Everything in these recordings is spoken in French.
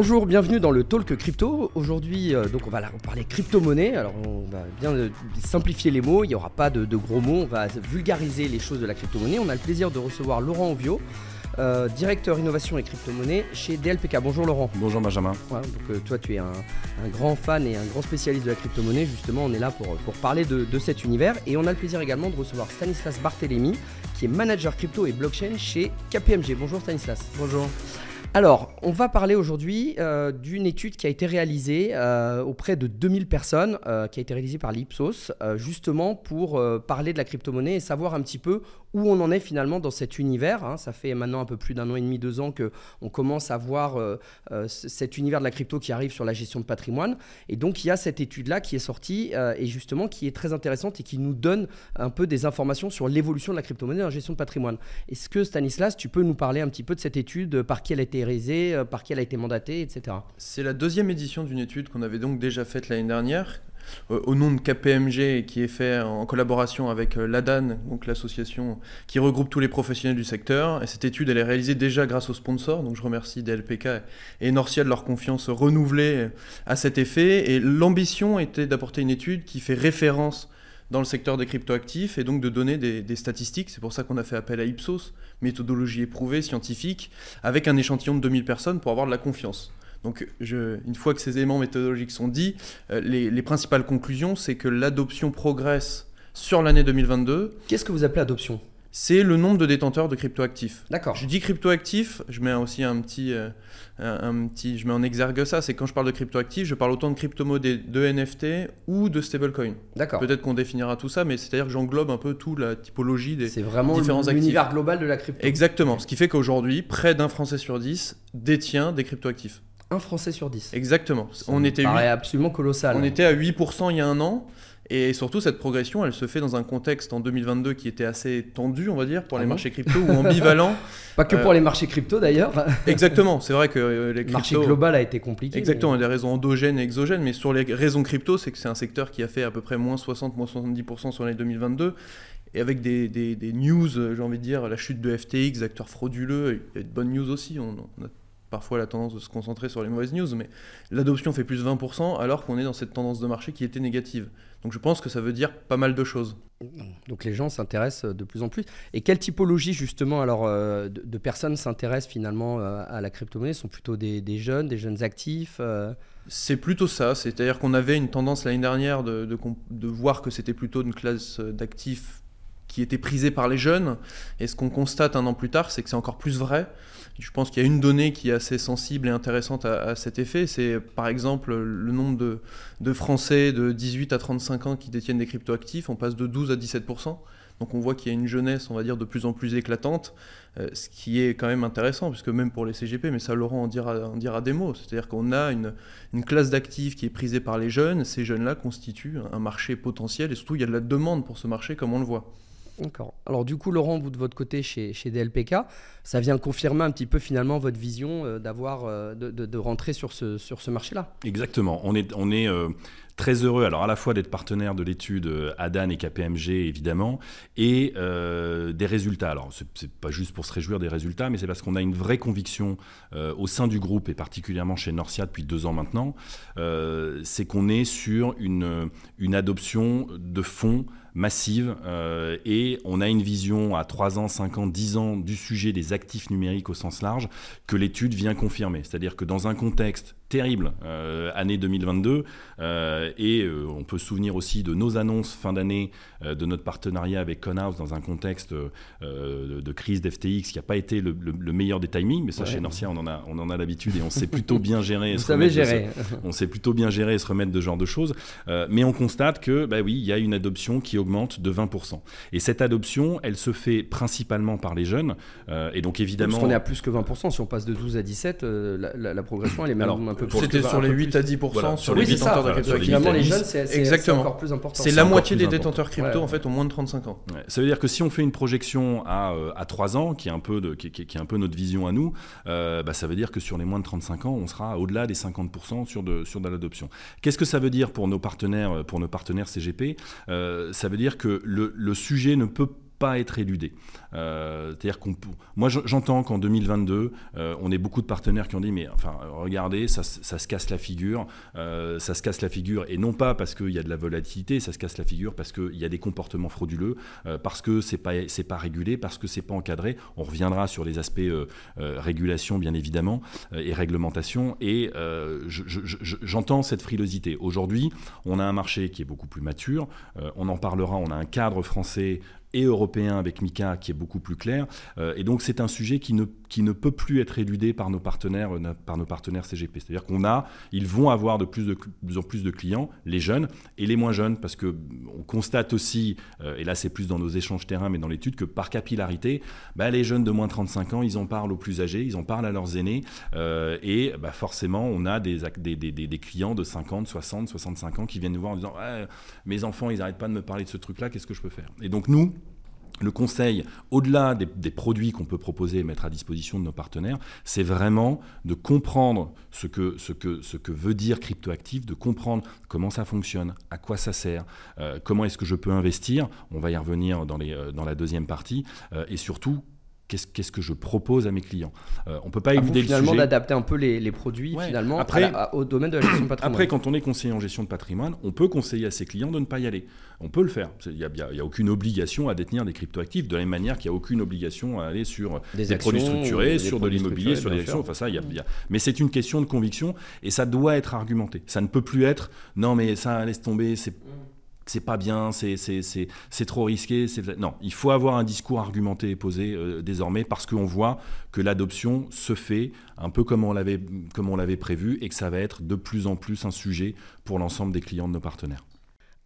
Bonjour, bienvenue dans le Talk Crypto. Aujourd'hui, euh, donc on va parler crypto-monnaie. Alors on va bien euh, simplifier les mots, il n'y aura pas de, gros mots, on va vulgariser les choses de la crypto-monnaie. On a le plaisir de recevoir Laurent Ovio, euh, directeur innovation et crypto-monnaie chez DLPK. Bonjour Laurent. Bonjour Benjamin. donc, toi tu es un, grand fan et un grand spécialiste de la crypto-monnaie. Justement, on est là pour, pour parler de, de, cet univers. Et on a le plaisir également de recevoir Stanislas Barthélémy, qui est manager crypto et blockchain chez KPMG. Bonjour Stanislas. Bonjour. Alors, on va parler aujourd'hui euh, d'une étude qui a été réalisée euh, auprès de 2000 personnes, euh, qui a été réalisée par l'Ipsos, justement pour parler de la crypto-monnaie et savoir un petit peu où on en est finalement dans cet univers. Hein. Ça fait maintenant un peu plus d'un an et demi, deux ans que on commence à voir cet univers de la crypto qui arrive sur la gestion de patrimoine. Et donc, il y a cette étude-là qui est sortie et justement qui est très intéressante et qui nous donne un peu des informations sur l'évolution de la crypto-monnaie dans la gestion de patrimoine. Est-ce que Stanislas, tu peux nous parler un petit peu de cette étude, par qui elle a été euh, par qui elle a été mandatée, etc. C'est la deuxième édition d'une étude qu'on avait donc déjà faite l'année dernière euh, au nom de KPMG qui est fait en collaboration avec euh, l'ADAN, donc l'association qui regroupe tous les professionnels du secteur. Et cette étude, elle est réalisée déjà grâce aux sponsors, donc je remercie DLPK et Norcia de leur confiance renouvelée à cet effet. Et l'ambition était d'apporter une étude qui fait référence dans le secteur des cryptoactifs et donc de donner des, statistiques. C'est pour ça qu'on a fait appel à Ipsos, méthodologie éprouvée, scientifique, avec un échantillon de 2000 personnes pour avoir de la confiance. Donc une fois que ces éléments méthodologiques sont dits, euh, les, les principales conclusions, c'est que l'adoption progresse sur l'année 2022. Qu'est-ce que vous appelez adoption? C'est le nombre de détenteurs de cryptoactifs. D'accord. Je dis cryptoactifs, je mets aussi un petit, euh, un, petit, je mets en exergue ça, c'est quand je parle de cryptoactifs, je parle autant de crypto-monnaies, de NFT ou de stablecoin. D'accord. Peut-être qu'on définira tout ça, mais c'est-à-dire que j'englobe un peu toute la typologie des C'est vraiment l'univers global de la crypto. Exactement. Ce qui fait qu'aujourd'hui, près d'un Français sur dix détient des cryptoactifs. Un Français sur dix. Exactement. on était paraît absolument colossal. On était à 8% il y a un an. Et surtout, cette progression, elle se fait dans un contexte en 2022 qui était assez tendu, on va dire, pour ah les marchés crypto ou ambivalent. Pas que pour euh, les marchés crypto d'ailleurs. Exactement, c'est vrai que euh, les crypto... Le marché global a été compliqué. Exactement, il y a des raisons endogènes et exogènes, mais sur les raisons crypto, c'est que c'est un secteur qui a fait à peu près moins 60, moins 70% sur l'année 2022. Et avec des, des, news, j'ai envie de dire, la chute de FTX, acteurs frauduleux, et de bonnes news aussi. On, on a parfois la tendance de se concentrer sur les mauvaises news, mais l'adoption fait plus de 20% alors qu'on est dans cette tendance de marché qui était négative. Donc je pense que ça veut dire pas mal de choses. Donc les gens s'intéressent de plus en plus. Et quelle typologie justement alors euh, de, personnes s'intéressent finalement euh, à la crypto-monnaie? Sont plutôt des, jeunes, des jeunes actifs euh? C'est plutôt ça. C'est-à-dire qu'on avait une tendance l'année dernière de, de voir que c'était plutôt une classe d'actifs qui était prisée par les jeunes. Et ce qu'on constate un an plus tard, c'est que c'est encore plus vrai. Je pense qu'il y a une donnée qui est assez sensible et intéressante à, cet effet, c'est par exemple le nombre de, Français de 18 à 35 ans qui détiennent des cryptoactifs, on passe de 12 à 17%. Donc on voit qu'il y a une jeunesse, on va dire, de plus en plus éclatante, euh, ce qui est quand même intéressant, puisque même pour les CGP, mais ça Laurent en dira, en dira des mots, c'est-à-dire qu'on a une, une classe d'actifs qui est prisée par les jeunes, ces jeunes-là constituent un marché potentiel, et surtout il y a de la demande pour ce marché, comme on le voit. D'accord. Alors du coup, Laurent, vous de votre côté chez, chez DLPK, ça vient confirmer un petit peu finalement votre vision euh, euh, de, rentrer sur ce, marché-là? Exactement. On est, on est euh, très heureux alors à la fois d'être partenaire de l'étude ADAN et KPMG évidemment, et des résultats. Alors c'est pas juste pour se réjouir des résultats, mais c'est parce qu'on a une vraie conviction au sein du groupe et particulièrement chez Norcia depuis deux ans maintenant, c'est qu'on est sur une, une adoption de fonds massive euh, et on a une vision à 3 ans, 5 ans, 10 ans du sujet des actifs numériques au sens large que l'étude vient confirmer. C'est-à-dire que dans un contexte terrible, euh, année 2022. Euh, et euh, on peut se souvenir aussi de nos annonces fin d'année, de notre partenariat avec Conhouse dans un contexte de, crise d'FTX qui n'a pas été le, meilleur des timings. Mais ça, chez Norcia, on en a, on en a l'habitude et on sait plutôt bien gérer. Vous savez gérer. on sait plutôt bien gérer et se remettre de ce genre de choses. mais on constate que, bah oui, il y a une adoption qui augmente de 20%. Et cette adoption, elle se fait principalement par les jeunes. et donc évidemment. Parce qu'on est à plus que 20%. Si on passe de 12 à 17, la, progression, elle est même c'était sur les 8 à 10 sur les détenteurs de crypto. Finalement, les jeunes, c'est encore plus important. C'est la moitié des détenteurs crypto en fait au moins de 35 ans. Ça veut dire que si on fait une projection à, euh, à 3 ans, qui est un peu de, qui, est un peu notre vision à nous, euh, bah, ça veut dire que sur les moins de 35 ans, on sera au-delà des 50% sur de sur de l'adoption. Qu'est-ce que ça veut dire pour nos partenaires pour nos partenaires CGP euh, Ça veut dire que le, le sujet ne peut pas être éludé. Euh, c'est-à-dire qu'on, moi, j'entends qu'en 2022, euh, on ait beaucoup de partenaires qui ont dit, mais enfin, regardez, ça, ça se casse la figure, euh, ça se casse la figure, et non pas parce qu'il y a de la volatilité, ça se casse la figure parce qu'il y a des comportements frauduleux, parce que c'est pas, c'est pas régulé, parce que c'est pas encadré. On reviendra sur les aspects régulation, bien évidemment, et réglementation. Et j'entends cette frilosité. Aujourd'hui, on a un marché qui est beaucoup plus mature. on en parlera. On a un cadre français et européen avec Mika qui est beaucoup plus clair. Euh, et donc c'est un sujet qui ne, qui ne peut plus être éludé par nos partenaires, euh, par nos partenaires CGP. C'est-à-dire qu'on a, ils vont avoir de plus, de, en plus de clients, les jeunes et les moins jeunes, parce que on constate aussi, euh, et là c'est plus dans nos échanges terrain, mais dans l'étude, que par capillarité, bah, les jeunes de moins de 35 ans, ils en parlent aux plus âgés, ils en parlent à leurs aînés, et bah, forcément on a des, des, des, des, clients de 50, 60, 65 ans qui viennent nous voir en disant mes enfants, ils n'arrêtent pas de me parler de ce truc-là, qu'est-ce que je peux faire? Et donc nous, le conseil, au-delà des, produits qu'on peut proposer et mettre à disposition de nos partenaires, c'est vraiment de comprendre ce que, veut dire cryptoactif, de comprendre comment ça fonctionne, à quoi ça sert, euh, comment est-ce que je peux investir, on va y revenir dans, euh, la deuxième partie, euh, et surtout qu'est-ce que je propose à mes clients. Euh, on peut pas éluder finalement d'adapter un peu les, produits finalement après, au domaine de la gestion de patrimoine. Après, quand on est conseiller en gestion de patrimoine, on peut conseiller à ses clients de ne pas y aller. On peut le faire. Il n'y a, aucune obligation à détenir des cryptoactifs, de la même manière qu'il n'y a aucune obligation à aller sur des, produits structurés, sur de l'immobilier, sur des actions. Enfin, ça, y a, Mais c'est une question de conviction et ça doit être argumenté. Ça ne peut plus être non, mais ça laisse tomber, c'est c'est pas bien, c'est trop risqué. Non, il faut avoir un discours argumenté et posé euh, désormais parce qu'on voit que l'adoption se fait un peu comme on l'avait prévu et que ça va être de plus en plus un sujet pour l'ensemble des clients de nos partenaires.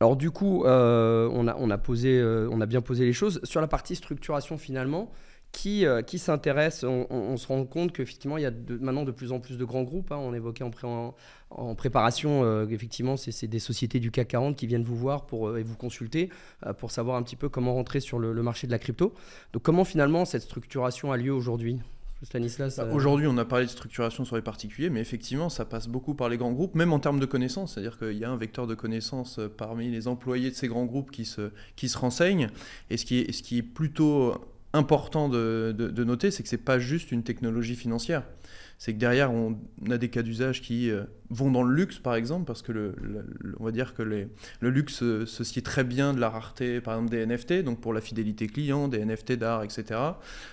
Alors du coup, euh, on, a, on, a posé, euh, on a bien posé les choses. Sur la partie structuration finalement, qui, qui s'intéresse, on, se rend compte qu'effectivement, il y a maintenant de plus en plus de grands groupes. Hein. on évoquait en, en, en préparation, euh, effectivement, c'est des sociétés du CAC 40 qui viennent vous voir pour, euh, et vous consulter euh, pour savoir un petit peu comment rentrer sur le, marché de la crypto. Donc comment finalement cette structuration a lieu aujourd'hui? Stanislas bah, Aujourd'hui, on a parlé de structuration sur les particuliers, mais effectivement, ça passe beaucoup par les grands groupes, même en termes de connaissances. C'est-à-dire qu'il y a un vecteur de connaissances parmi les employés de ces grands groupes qui se, qui se renseignent. Et ce qui est, ce qui est plutôt important de, noter, c'est que ce n'est pas juste une technologie financière c'est que derrière, on a des cas d'usage qui euh, vont dans le luxe, par exemple, parce que le, on va dire que le luxe se sied très bien de la rareté, par exemple, des NFT, donc pour la fidélité client, des NFT d'art, etc.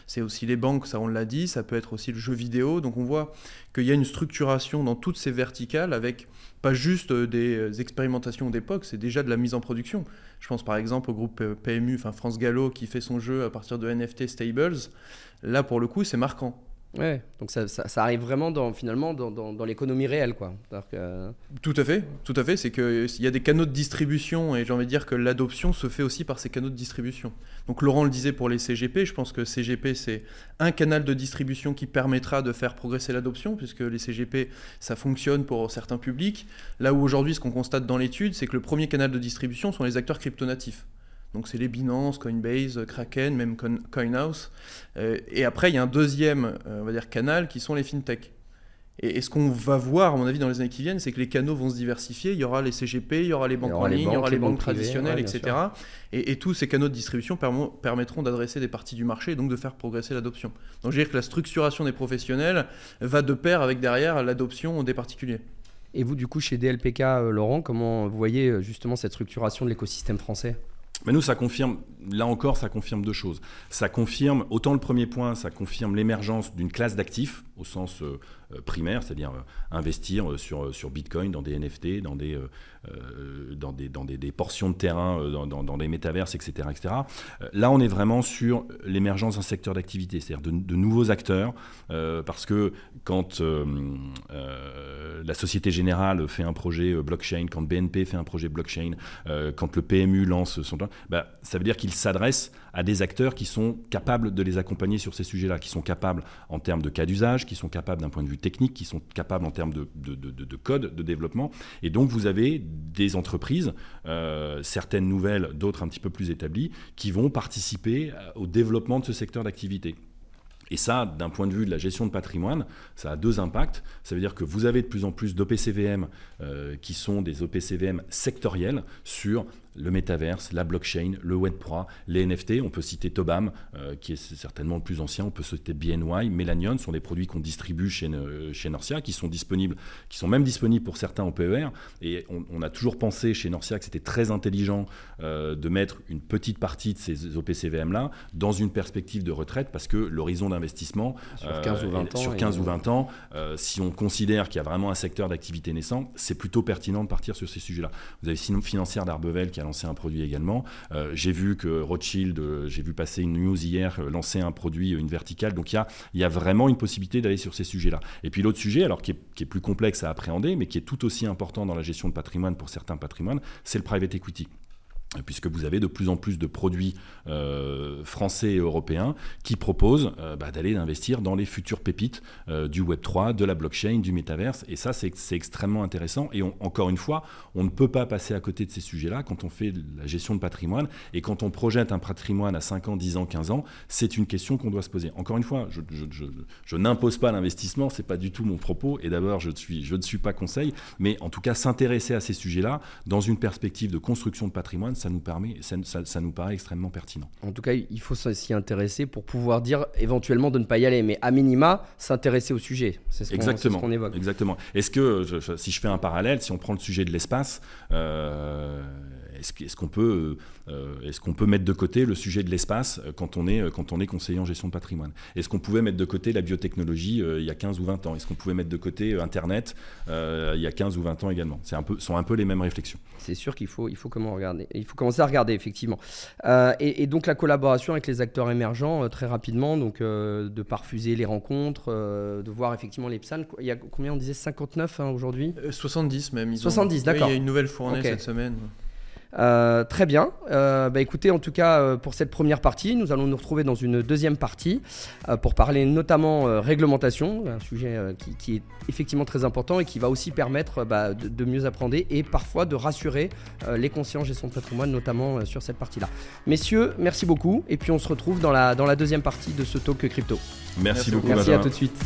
C'est aussi les banques, ça on l'a dit, ça peut être aussi le jeu vidéo. Donc on voit qu'il y a une structuration dans toutes ces verticales avec pas juste euh, des euh, expérimentations d'époque, c'est déjà de la mise en production. Je pense par exemple au groupe PMU, enfin France Gallo, qui fait son jeu à partir de NFT Stables. Là, pour le coup, c'est marquant. Ouais, donc ça, ça, arrive vraiment dans, finalement dans, dans, l'économie réelle. Quoi. Que... Tout à fait, tout à fait. C'est qu'il y a des canaux de distribution et j'ai envie de dire que l'adoption se fait aussi par ces canaux de distribution. Donc Laurent le disait pour les CGP, je pense que CGP c'est un canal de distribution qui permettra de faire progresser l'adoption puisque les CGP ça fonctionne pour certains publics. Là où aujourd'hui ce qu'on constate dans l'étude c'est que le premier canal de distribution sont les acteurs cryptonatifs. Donc c'est les Binance, Coinbase, Kraken, même CoinHouse. Euh, et après, il y a un deuxième euh, on va dire, canal qui sont les fintechs. Et, ce qu'on va voir, à mon avis, dans les années qui viennent, c'est que les canaux vont se diversifier. Il y aura les CGP, il y aura les banques en ligne, il y aura les banques, traditionnelles, etc. Et, tous ces canaux de distribution permettront d'adresser des parties du marché et donc de faire progresser l'adoption. Donc je veux dire que la structuration des professionnels va de pair avec derrière l'adoption des particuliers. Et vous, du coup, chez DLPK, euh, Laurent, comment vous voyez justement cette structuration de l'écosystème français? Mais nous, ça confirme, là encore, ça confirme deux choses. Ça confirme, autant le premier point, ça confirme l'émergence d'une classe d'actifs, au sens euh, euh, primaire, c'est-à-dire euh, investir sur, sur Bitcoin, dans des NFT, dans des, dans des, dans des, portions de terrain, dans, dans, des métaverses, etc., etc. Là, on est vraiment sur l'émergence d'un secteur d'activité, c'est-à-dire de, nouveaux acteurs, parce que quand la Société Générale fait un projet blockchain, quand BNP fait un projet blockchain, quand le PMU lance son... Bah, ça veut dire s'adresse à des acteurs qui sont capables de les accompagner sur ces sujets-là, qui sont capables en termes de cas d'usage, qui sont capables d'un point de vue technique, qui sont capables en termes de, de, code, de développement. Et donc vous avez des entreprises, euh, certaines nouvelles, d'autres un petit peu plus établies, qui vont participer euh, au développement de ce secteur d'activité. Et ça, d'un point de vue de la gestion de patrimoine, ça a deux impacts. Ça veut dire que vous avez de plus en plus d'OPCVM euh, qui sont des OPCVM sectoriels sur le métaverse, la blockchain, le Web3, les NFT. On peut citer Tobam, qui est certainement le plus ancien. On peut citer BNY, Melanion, sont des produits qu'on distribue chez, chez Norcia, qui sont disponibles, qui sont même disponibles pour certains en PER. Et on, a toujours pensé chez Norcia que c'était très intelligent de mettre une petite partie de ces OPCVM-là dans une perspective de retraite, parce que l'horizon d'investissement sur 15 ou 20 ans, sur 15 ou 20 ans si on considère qu'il y a vraiment un secteur d'activité naissant, c'est plutôt pertinent de partir sur ces sujets-là. Vous avez sinon Financière d'Arbevel qui a lancé un produit également. Euh, j'ai vu que Rothschild, euh, j'ai vu passer une news hier, euh, lancer un produit, une verticale. Donc il y a, vraiment une possibilité d'aller sur ces sujets-là. Et puis l'autre sujet, alors qui est, qui est plus complexe à appréhender, mais qui est tout aussi important dans la gestion de patrimoine pour certains patrimoines, c'est le private equity puisque vous avez de plus en plus de produits euh, français et européens qui proposent euh, bah, d'aller investir dans les futures pépites euh, du Web3, de la blockchain, du métaverse. Et ça, c'est extrêmement intéressant. Et encore une fois, on ne peut pas passer à côté de ces sujets-là quand on fait la gestion de patrimoine. Et quand on projette un patrimoine à 5 ans, 10 ans, 15 ans, c'est une question qu'on doit se poser. Encore une fois, je, n'impose pas l'investissement, c'est pas du tout mon propos. Et d'abord, je ne suis pas conseil. Mais en tout cas, s'intéresser à ces sujets-là dans une perspective de construction de patrimoine, ça nous, permet, ça, nous paraît extrêmement pertinent. En tout cas, il faut s'y intéresser pour pouvoir dire éventuellement de ne pas y aller, mais à minima, s'intéresser au sujet. C'est ce qu'on évoque. Exactement. Est-ce que, si je fais un parallèle, si on prend le sujet de l'espace, euh, est-ce qu'on peut, euh, est qu'on peut mettre de côté le sujet de l'espace euh, quand, on est, euh, quand on est conseiller en gestion de patrimoine? Est-ce qu'on pouvait mettre de côté la biotechnologie il y a 15 ou 20 ans? Est-ce qu'on pouvait mettre de côté Internet il y a 15 ou 20 ans également? C'est un peu, sont un peu les mêmes réflexions. C'est sûr qu'il faut, il faut, comment regarder. Il faut commencer à regarder, effectivement. Et, donc la collaboration avec les acteurs émergents, très rapidement, donc de parfuser les rencontres, de voir effectivement les PSAN. Il y a combien on disait 59 hein, aujourd'hui? 70 même. 70, d'accord. il y a une nouvelle fournée cette semaine. Euh, très bien. Euh, bah écoutez, en tout cas, euh, pour cette première partie, nous allons nous retrouver dans une deuxième partie pour parler notamment réglementation, un sujet qui, est effectivement très important et qui va aussi permettre bah, de, mieux apprendre et parfois de rassurer les conscients gestion de patrimoine, notamment sur cette partie-là. Messieurs, merci beaucoup. Et puis on se retrouve dans la, dans la deuxième partie de ce talk crypto. Merci, beaucoup. Merci à tout de suite.